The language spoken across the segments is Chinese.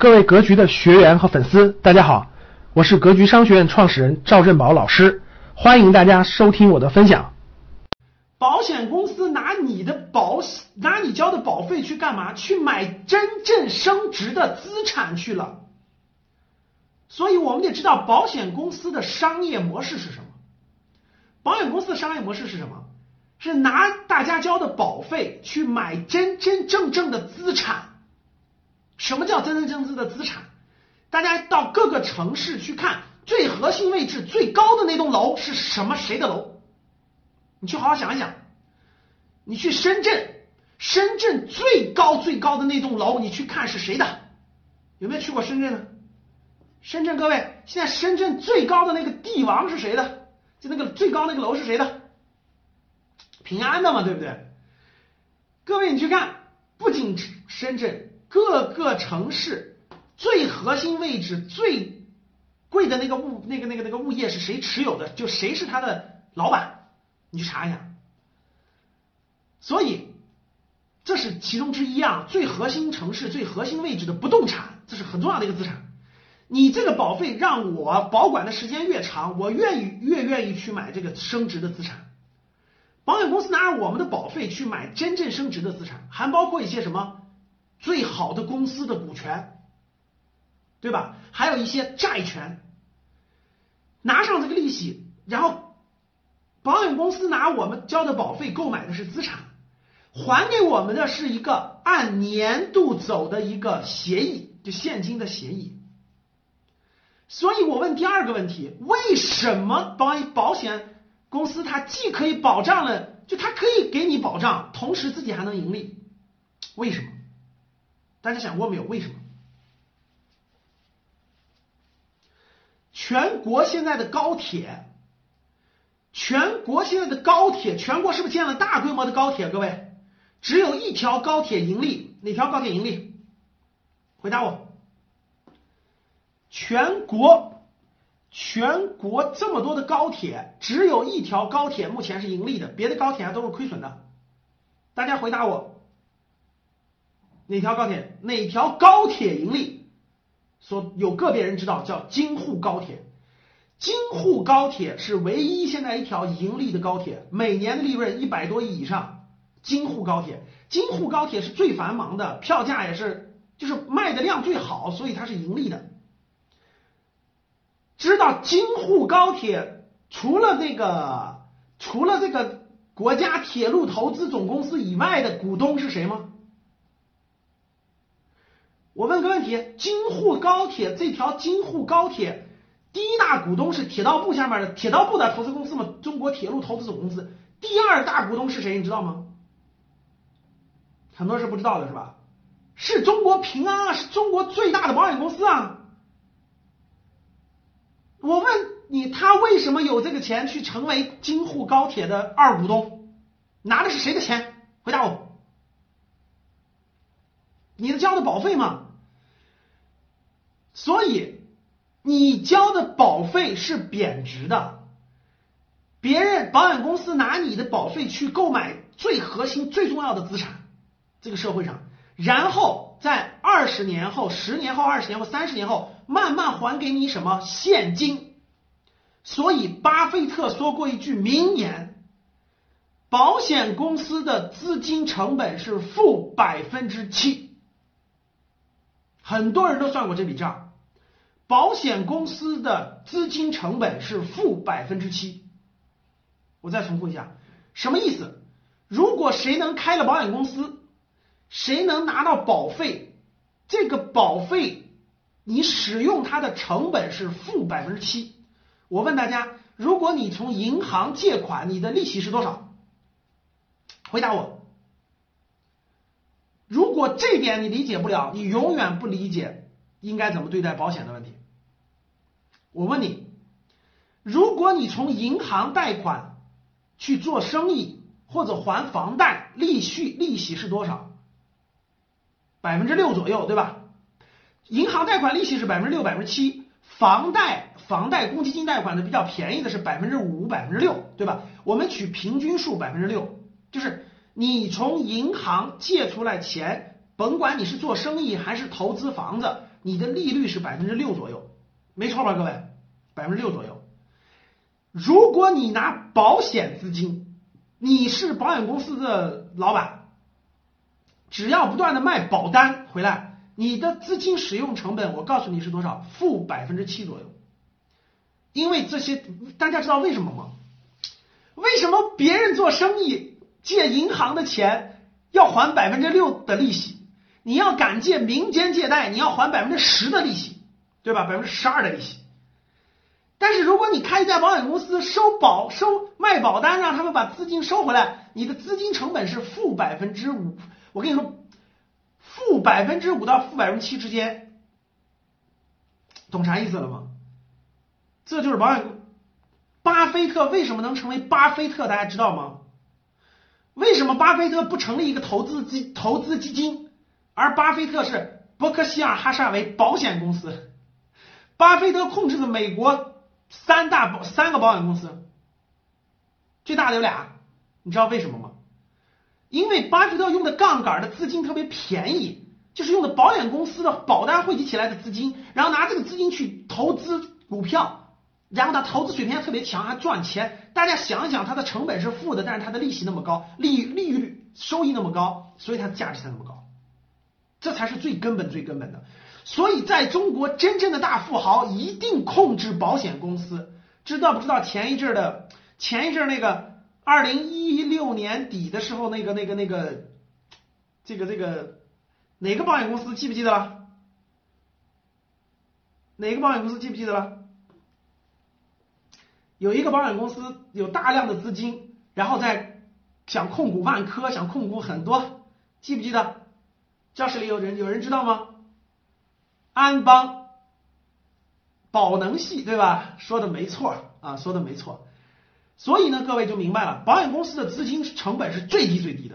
各位格局的学员和粉丝，大家好，我是格局商学院创始人赵振宝老师，欢迎大家收听我的分享。保险公司拿你的保险拿你交的保费去干嘛？去买真正升值的资产去了。所以我们得知道保险公司的商业模式是什么。保险公司的商业模式是什么？是拿大家交的保费去买真真正正的资产。什么叫真真正正的资产？大家到各个城市去看，最核心位置最高的那栋楼是什么？谁的楼？你去好好想一想。你去深圳，深圳最高最高的那栋楼，你去看是谁的？有没有去过深圳呢？深圳各位，现在深圳最高的那个帝王是谁的？就那个最高那个楼是谁的？平安的嘛，对不对？各位，你去看，不仅深圳。各个城市最核心位置最贵的那个物那个那个那个物业是谁持有的？就谁是他的老板？你去查一下。所以这是其中之一啊，最核心城市最核心位置的不动产，这是很重要的一个资产。你这个保费让我保管的时间越长，我愿意越愿意去买这个升值的资产。保险公司拿着我们的保费去买真正升值的资产，还包括一些什么？最好的公司的股权，对吧？还有一些债权，拿上这个利息，然后保险公司拿我们交的保费购买的是资产，还给我们的是一个按年度走的一个协议，就现金的协议。所以我问第二个问题：为什么保保险公司它既可以保障了，就它可以给你保障，同时自己还能盈利？为什么？大家想过没有？为什么？全国现在的高铁，全国现在的高铁，全国是不是建了大规模的高铁？各位，只有一条高铁盈利，哪条高铁盈利？回答我。全国，全国这么多的高铁，只有一条高铁目前是盈利的，别的高铁还都是亏损的。大家回答我。哪条高铁？哪条高铁盈利？说有个别人知道，叫京沪高铁。京沪高铁是唯一现在一条盈利的高铁，每年的利润一百多亿以上。京沪高铁，京沪高铁是最繁忙的，票价也是，就是卖的量最好，所以它是盈利的。知道京沪高铁除了这个，除了这个国家铁路投资总公司以外的股东是谁吗？我问个问题：京沪高铁这条京沪高铁第一大股东是铁道部下面的铁道部的投资公司吗？中国铁路投资总公司。第二大股东是谁？你知道吗？很多人是不知道的，是吧？是中国平安啊，是中国最大的保险公司啊。我问你，他为什么有这个钱去成为京沪高铁的二股东？拿的是谁的钱？回答我。你的交的保费吗？所以，你交的保费是贬值的，别人保险公司拿你的保费去购买最核心、最重要的资产，这个社会上，然后在二十年后、十年后、二十年后、三十年后，慢慢还给你什么现金。所以，巴菲特说过一句名言：保险公司的资金成本是负百分之七。很多人都算过这笔账。保险公司的资金成本是负百分之七。我再重复一下，什么意思？如果谁能开了保险公司，谁能拿到保费，这个保费你使用它的成本是负百分之七。我问大家，如果你从银行借款，你的利息是多少？回答我。如果这点你理解不了，你永远不理解应该怎么对待保险的问题。我问你，如果你从银行贷款去做生意或者还房贷，利息利息是多少？百分之六左右，对吧？银行贷款利息是百分之六、百分之七，房贷房贷公积金贷款的比较便宜的是百分之五、百分之六，对吧？我们取平均数百分之六，就是你从银行借出来钱，甭管你是做生意还是投资房子。你的利率是百分之六左右，没错吧，各位？百分之六左右。如果你拿保险资金，你是保险公司的老板，只要不断的卖保单回来，你的资金使用成本，我告诉你是多少？负百分之七左右。因为这些，大家知道为什么吗？为什么别人做生意借银行的钱要还百分之六的利息？你要敢借民间借贷，你要还百分之十的利息，对吧？百分之十二的利息。但是如果你开一家保险公司，收保收卖保单，让他们把资金收回来，你的资金成本是负百分之五。我跟你说，负百分之五到负百分之七之间，懂啥意思了吗？这就是保险。巴菲特为什么能成为巴菲特？大家知道吗？为什么巴菲特不成立一个投资基投资基金，而巴菲特是伯克希尔哈撒韦保险公司？巴菲特控制的美国。三大保三个保险公司，最大的有俩，你知道为什么吗？因为巴菲特用的杠杆的资金特别便宜，就是用的保险公司的保单汇集起来的资金，然后拿这个资金去投资股票，然后他投资水平还特别强，还赚钱。大家想想，它的成本是负的，但是它的利息那么高，利利率收益那么高，所以它的价值才那么高，这才是最根本最根本的。所以，在中国，真正的大富豪一定控制保险公司，知道不知道？前一阵的，前一阵那个，二零一六年底的时候，那个、那个、那个，这个、这个，哪个保险公司记不记得了？哪个保险公司记不记得了？有一个保险公司有大量的资金，然后在想控股万科，想控股很多，记不记得？教室里有人有人知道吗？安邦宝能系对吧？说的没错啊，说的没错。所以呢，各位就明白了，保险公司的资金成本是最低最低的。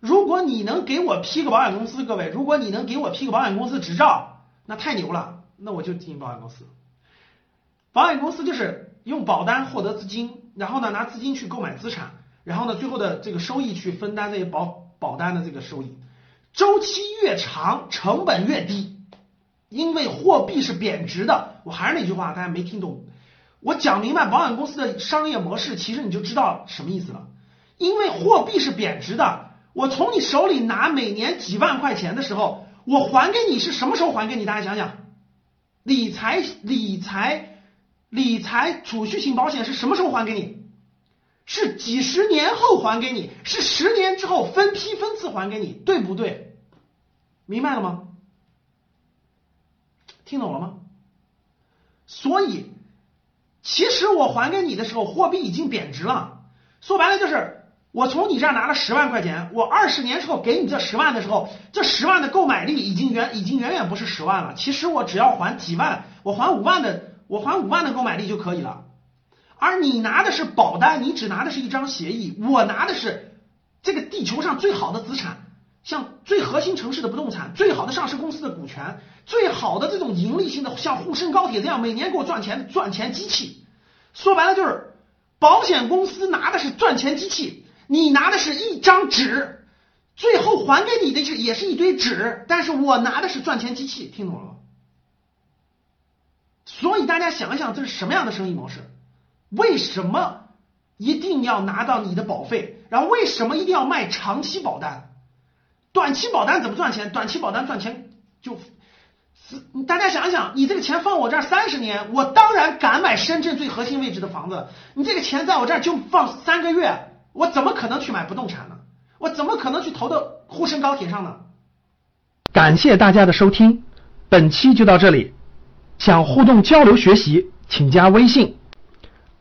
如果你能给我批个保险公司，各位，如果你能给我批个保险公司执照，那太牛了，那我就进保险公司。保险公司就是用保单获得资金，然后呢拿资金去购买资产，然后呢最后的这个收益去分担这些保保单的这个收益。周期越长，成本越低。因为货币是贬值的，我还是那句话，大家没听懂。我讲明白保险公司的商业模式，其实你就知道什么意思了。因为货币是贬值的，我从你手里拿每年几万块钱的时候，我还给你是什么时候还给你？大家想想，理财理财理财储蓄型保险是什么时候还给你？是几十年后还给你，是十年之后分批分次还给你，对不对？明白了吗？听懂了吗？所以，其实我还给你的时候，货币已经贬值了。说白了就是，我从你这儿拿了十万块钱，我二十年之后给你这十万的时候，这十万的购买力已经远已经远远不是十万了。其实我只要还几万，我还五万的，我还五万的购买力就可以了。而你拿的是保单，你只拿的是一张协议，我拿的是这个地球上最好的资产。像最核心城市的不动产，最好的上市公司的股权，最好的这种盈利性的，像沪深高铁这样每年给我赚钱赚钱机器。说白了就是，保险公司拿的是赚钱机器，你拿的是一张纸，最后还给你的是也是一堆纸，但是我拿的是赚钱机器，听懂了吗？所以大家想一想，这是什么样的生意模式？为什么一定要拿到你的保费？然后为什么一定要卖长期保单？短期保单怎么赚钱？短期保单赚钱就，大家想想，你这个钱放我这儿三十年，我当然敢买深圳最核心位置的房子。你这个钱在我这儿就放三个月，我怎么可能去买不动产呢？我怎么可能去投到沪深高铁上呢？感谢大家的收听，本期就到这里。想互动交流学习，请加微信